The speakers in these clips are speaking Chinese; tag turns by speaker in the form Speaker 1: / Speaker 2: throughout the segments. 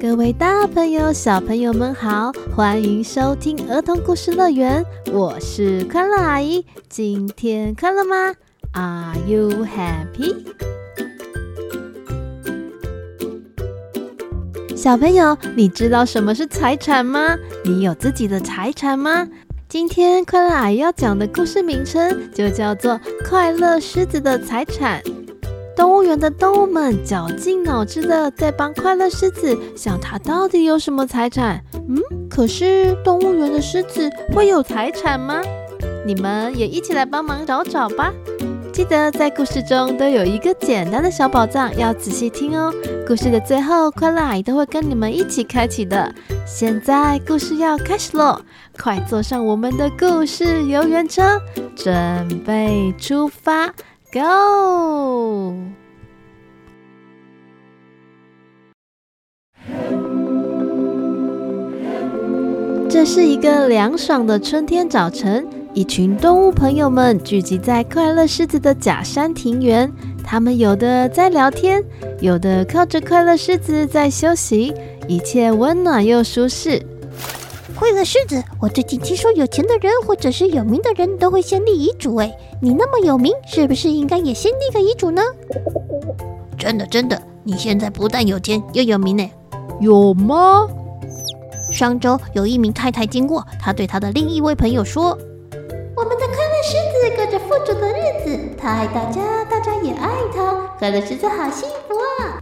Speaker 1: 各位大朋友、小朋友们好，欢迎收听儿童故事乐园，我是快乐阿姨。今天快乐吗？Are you happy？小朋友，你知道什么是财产吗？你有自己的财产吗？今天快乐阿姨要讲的故事名称就叫做《快乐狮子的财产》。动物园的动物们绞尽脑汁的在帮快乐狮子想，它到底有什么财产？嗯，可是动物园的狮子会有财产吗？你们也一起来帮忙找找吧。记得在故事中都有一个简单的小宝藏，要仔细听哦。故事的最后，快乐都会跟你们一起开启的。现在故事要开始喽，快坐上我们的故事游园车，准备出发，Go！这是一个凉爽的春天早晨。一群动物朋友们聚集在快乐狮子的假山庭园，他们有的在聊天，有的靠着快乐狮子在休息，一切温暖又舒适。
Speaker 2: 快乐狮子，我最近听说有钱的人或者是有名的人都会先立遗嘱，哎，你那么有名，是不是应该也先立个遗嘱呢？
Speaker 3: 真的真的，你现在不但有钱又有名呢，
Speaker 1: 有吗？
Speaker 2: 上周有一名太太经过，她对她的另一位朋友说。我们的快乐狮子过着富足的日子，他爱大家，大家也爱他。快乐狮子好幸福啊！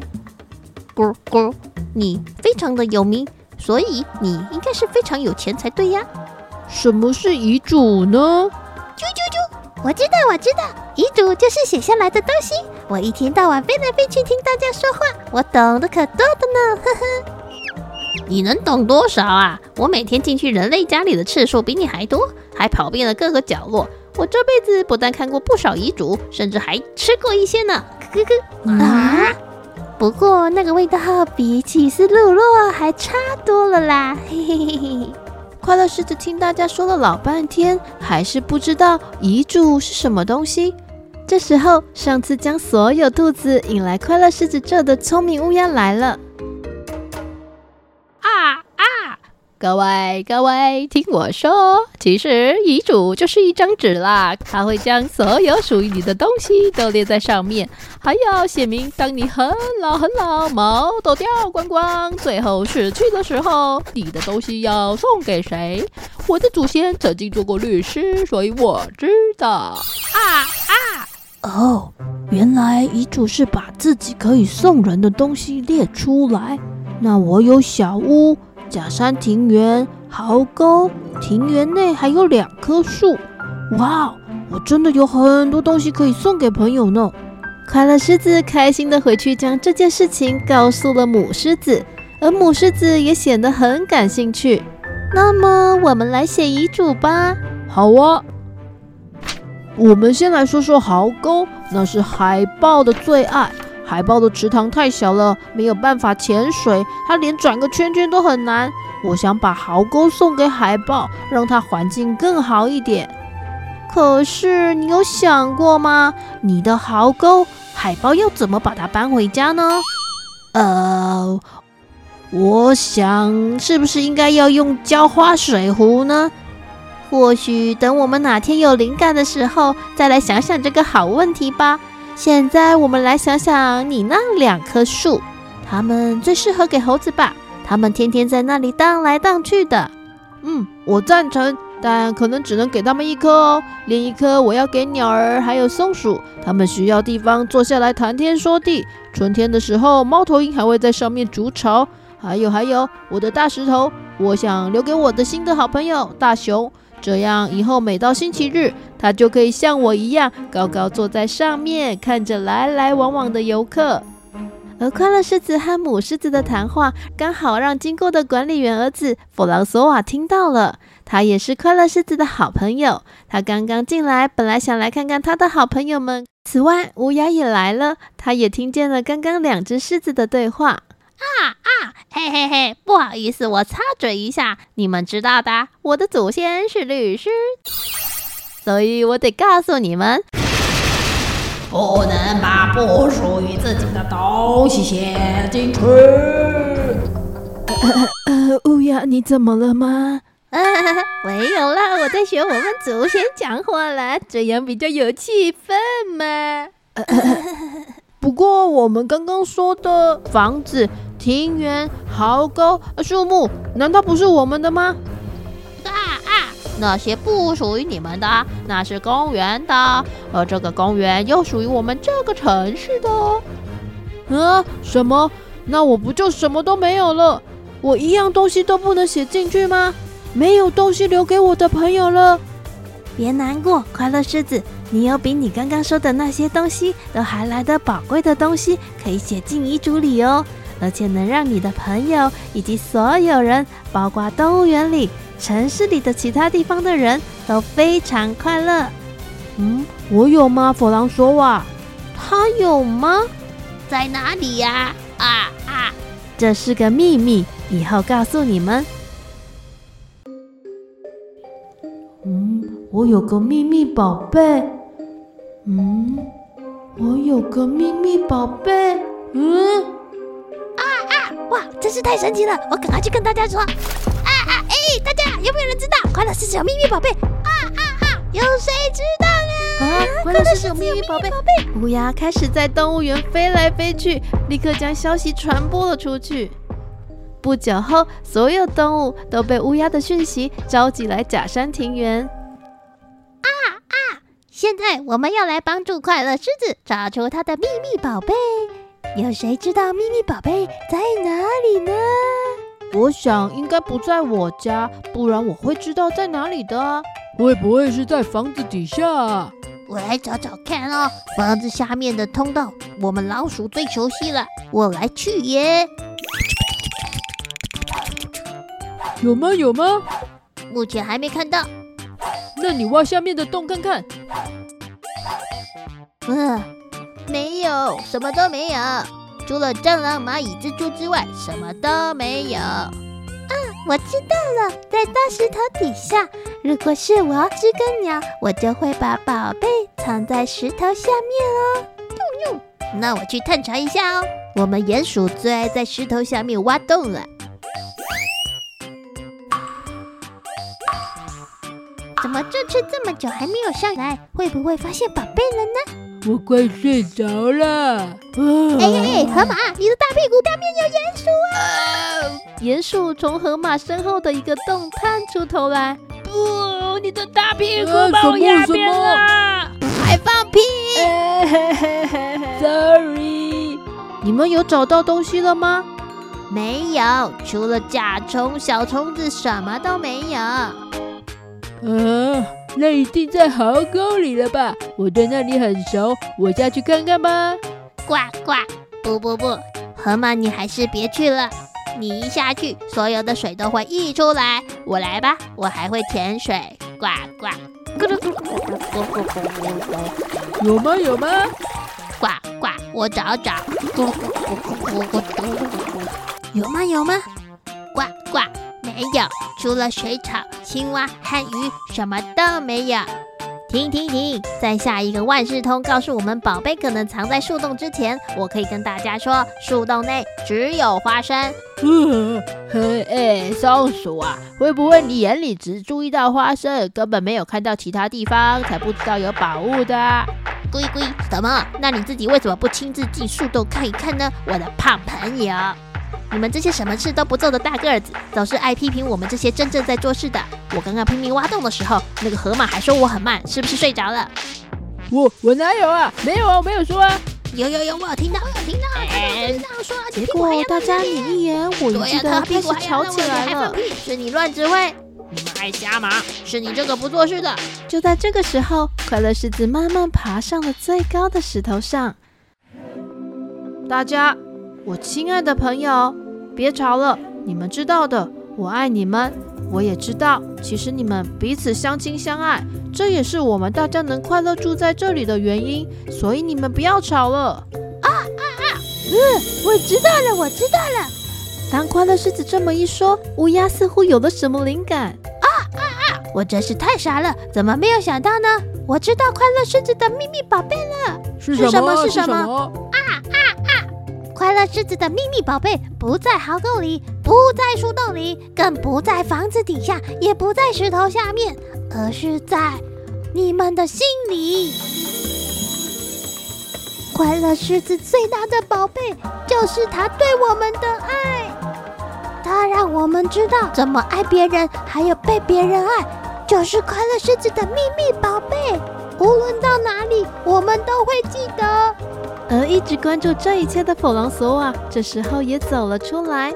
Speaker 3: 咕咕，你非常的有名，所以你应该是非常有钱才对呀。
Speaker 1: 什么是遗嘱呢？
Speaker 2: 啾啾啾！我知道，我知道，遗嘱就是写下来的东西。我一天到晚飞来飞去听大家说话，我懂得可多的呢。呵呵。
Speaker 3: 你能懂多少啊？我每天进去人类家里的次数比你还多，还跑遍了各个角落。我这辈子不但看过不少遗嘱，甚至还吃过一些呢。咯咯
Speaker 2: 啊！不过那个味道比起斯露露还差多了啦。嘿嘿嘿嘿。
Speaker 1: 快乐狮子听大家说了老半天，还是不知道遗嘱是什么东西。这时候，上次将所有兔子引来快乐狮子这的聪明乌鸦来了。各位各位，听我说，其实遗嘱就是一张纸啦，它会将所有属于你的东西都列在上面，还要写明当你很老很老，毛都掉光光，最后死去的时候，你的东西要送给谁？我的祖先曾经做过律师，所以我知道。啊啊！哦，原来遗嘱是把自己可以送人的东西列出来。那我有小屋。假山庭园、壕沟，庭园内还有两棵树。哇，我真的有很多东西可以送给朋友呢！快乐狮子开心的回去，将这件事情告诉了母狮子，而母狮子也显得很感兴趣。那么，我们来写遗嘱吧。好啊，我们先来说说壕沟，那是海豹的最爱。海豹的池塘太小了，没有办法潜水，它连转个圈圈都很难。我想把壕沟送给海豹，让它环境更好一点。可是你有想过吗？你的壕沟，海豹要怎么把它搬回家呢？呃，我想是不是应该要用浇花水壶呢？或许等我们哪天有灵感的时候，再来想想这个好问题吧。现在我们来想想，你那两棵树，它们最适合给猴子吧？它们天天在那里荡来荡去的。嗯，我赞成，但可能只能给他们一棵哦。另一棵我要给鸟儿还有松鼠，它们需要地方坐下来谈天说地。春天的时候，猫头鹰还会在上面筑巢。还有还有，我的大石头，我想留给我的新的好朋友大熊。这样以后每到星期日，他就可以像我一样，高高坐在上面，看着来来往往的游客。而快乐狮子和母狮子的谈话，刚好让经过的管理员儿子弗朗索瓦听到了。他也是快乐狮子的好朋友。他刚刚进来，本来想来看看他的好朋友们。此外，乌鸦也来了，他也听见了刚刚两只狮子的对话。
Speaker 3: 啊啊，嘿嘿嘿，不好意思，我插嘴一下。你们知道的，我的祖先是律师，所以我得告诉你们。
Speaker 4: 不能把不属于自己的东西写进去。
Speaker 1: 呃呃，乌鸦，你怎么了吗？
Speaker 3: 啊，没有啦，我在学我们祖先讲话啦，这样比较有气氛嘛。
Speaker 1: 不过我们刚刚说的房子、庭园、壕沟、树木，难道不是我们的吗？
Speaker 3: 啊啊那些不属于你们的，那是公园的，而这个公园又属于我们这个城市的。
Speaker 1: 啊？什么？那我不就什么都没有了？我一样东西都不能写进去吗？没有东西留给我的朋友了。
Speaker 2: 别难过，快乐狮子，你有比你刚刚说的那些东西都还来得宝贵的东西可以写进遗嘱里哦，而且能让你的朋友以及所有人，包括动物园里。城市里的其他地方的人都非常快乐。
Speaker 1: 嗯，我有吗？弗朗索瓦，
Speaker 2: 他有吗？
Speaker 3: 在哪里呀？啊啊！
Speaker 2: 这是个秘密，以后告诉你们。
Speaker 1: 嗯，我有个秘密宝贝。嗯，我有个秘密宝贝。嗯！
Speaker 2: 哇，真是太神奇了！我赶快去跟大家说。啊啊哎大家有没有人知道快乐狮子有秘密宝贝？啊啊啊！有谁知道呢？
Speaker 1: 啊，快乐狮子有秘密宝贝！乌鸦开始在动物园飞来飞去，立刻将消息传播了出去。不久后，所有动物都被乌鸦的讯息召集来假山庭园。
Speaker 2: 啊啊！现在我们要来帮助快乐狮子找出它的秘密宝贝。有谁知道秘密宝贝在哪里呢？
Speaker 1: 我想应该不在我家，不然我会知道在哪里的。
Speaker 5: 会不会是在房子底下啊？
Speaker 2: 我来找找看哦。房子下面的通道，我们老鼠最熟悉了。我来去耶。
Speaker 5: 有吗？有吗？
Speaker 2: 目前还没看到。
Speaker 5: 那你挖下面的洞看看。
Speaker 2: 嗯、呃，没有，什么都没有。除了蟑螂、蚂蚁、蜘蛛之外，什么都没有。啊，我知道了，在大石头底下。如果是我知更鸟，我就会把宝贝藏在石头下面哦。呦呦，那我去探查一下哦。我们鼹鼠最爱在石头下面挖洞了。怎么这次这么久还没有上来？会不会发现宝贝了呢？
Speaker 5: 我快睡着了。
Speaker 2: 哎哎哎，河马，你的大屁股下面有鼹鼠啊！
Speaker 1: 鼹鼠从河马身后的一个洞探出头来。
Speaker 4: 不，你的大屁股把我压扁了！
Speaker 2: 还放屁
Speaker 1: ！Sorry，你们有找到东西了吗？
Speaker 2: 没有，除了甲虫、小虫子，什么都没有。
Speaker 5: 啊。那一定在壕沟里了吧？我对那里很熟，我下去看看吧。
Speaker 2: 呱呱！不不不，河马你还是别去了。你一下去，所有的水都会溢出来。我来吧，我还会潜水。呱呱！咕噜咕噜咕噜咕噜。
Speaker 5: 有吗？有吗？
Speaker 2: 呱呱！我找找。咕噜咕噜咕噜咕噜。有吗？有吗？呱呱！没有，除了水草。青蛙和鱼什么都没有。停停停，在下一个万事通告诉我们宝贝可能藏在树洞之前，我可以跟大家说，树洞内只有花生。
Speaker 4: 嗯，嘿，哎，松鼠啊，会不会你眼里只注意到花生，根本没有看到其他地方，才不知道有宝物的？
Speaker 2: 龟龟，什么？那你自己为什么不亲自进树洞看一看呢？我的胖朋友。你们这些什么事都不做的大个子，总是爱批评我们这些真正在做事的。我刚刚拼命挖洞的时候，那个河马还说我很慢，是不是睡着了？
Speaker 5: 我我哪有啊？没有啊，我没有说啊。
Speaker 2: 有有有，我有听到，我有听到，我、听到说。
Speaker 1: 结果大家你一言我一句的开始吵起来了。
Speaker 2: 是你乱指挥。你们
Speaker 4: 爱瞎忙，是你这个不做事的。
Speaker 1: 就在这个时候，快乐狮子慢慢爬上了最高的石头上。大家，我亲爱的朋友，别吵了。你们知道的，我爱你们。我也知道，其实你们彼此相亲相爱，这也是我们大家能快乐住在这里的原因。所以你们不要吵了。
Speaker 2: 啊啊啊！嗯，我知道了，我知道了。
Speaker 1: 当快乐狮子这么一说，乌鸦似乎有了什么灵感。
Speaker 2: 啊啊啊！我真是太傻了，怎么没有想到呢？我知道快乐狮子的秘密宝贝了。
Speaker 5: 是什么？
Speaker 2: 是什么？快乐狮子的秘密宝贝不在壕沟里，不在树洞里，更不在房子底下，也不在石头下面，而是在你们的心里。快乐狮子最大的宝贝就是他对我们的爱，他让我们知道怎么爱别人，还有被别人爱，就是快乐狮子的秘密宝贝。无论到哪里，我们都会记得。
Speaker 1: 而一直关注这一切的弗朗索瓦，这时候也走了出来。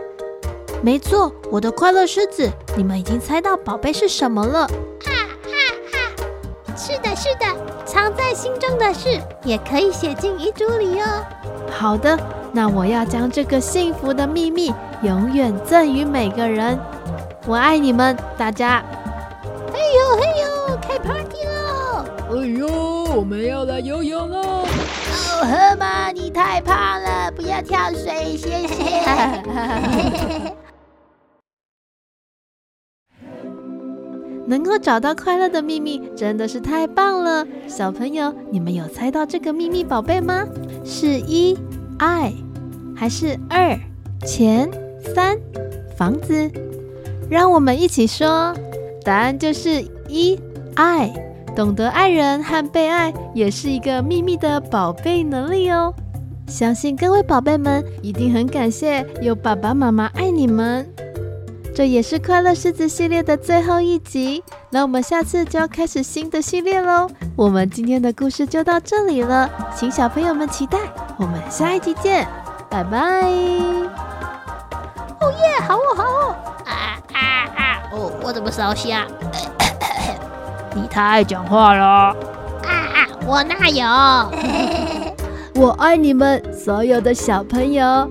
Speaker 1: 没错，我的快乐狮子，你们已经猜到宝贝是什么了。
Speaker 2: 哈哈哈！是的，是的，藏在心中的事也可以写进遗嘱里哦。
Speaker 1: 好的，那我要将这个幸福的秘密永远赠予每个人。我爱你们，大家。
Speaker 2: 嘿呦嘿呦，开 party 了！
Speaker 5: 哎呦，我们要来游泳了！哦，
Speaker 4: 河马，你太胖了，不要跳水，谢谢。
Speaker 1: 能够找到快乐的秘密，真的是太棒了！小朋友，你们有猜到这个秘密宝贝吗？是一爱，还是二钱、三房子？让我们一起说，答案就是一爱。懂得爱人和被爱，也是一个秘密的宝贝能力哦。相信各位宝贝们一定很感谢有爸爸妈妈爱你们。这也是快乐狮子系列的最后一集，那我们下次就要开始新的系列喽。我们今天的故事就到这里了，请小朋友们期待。我们下一集见，拜拜。
Speaker 2: 哦耶，好哦，好哦。
Speaker 4: 啊啊啊！哦，我怎么烧香？
Speaker 5: 你太爱讲话了！
Speaker 2: 啊啊，我哪有？
Speaker 1: 我爱你们所有的小朋友。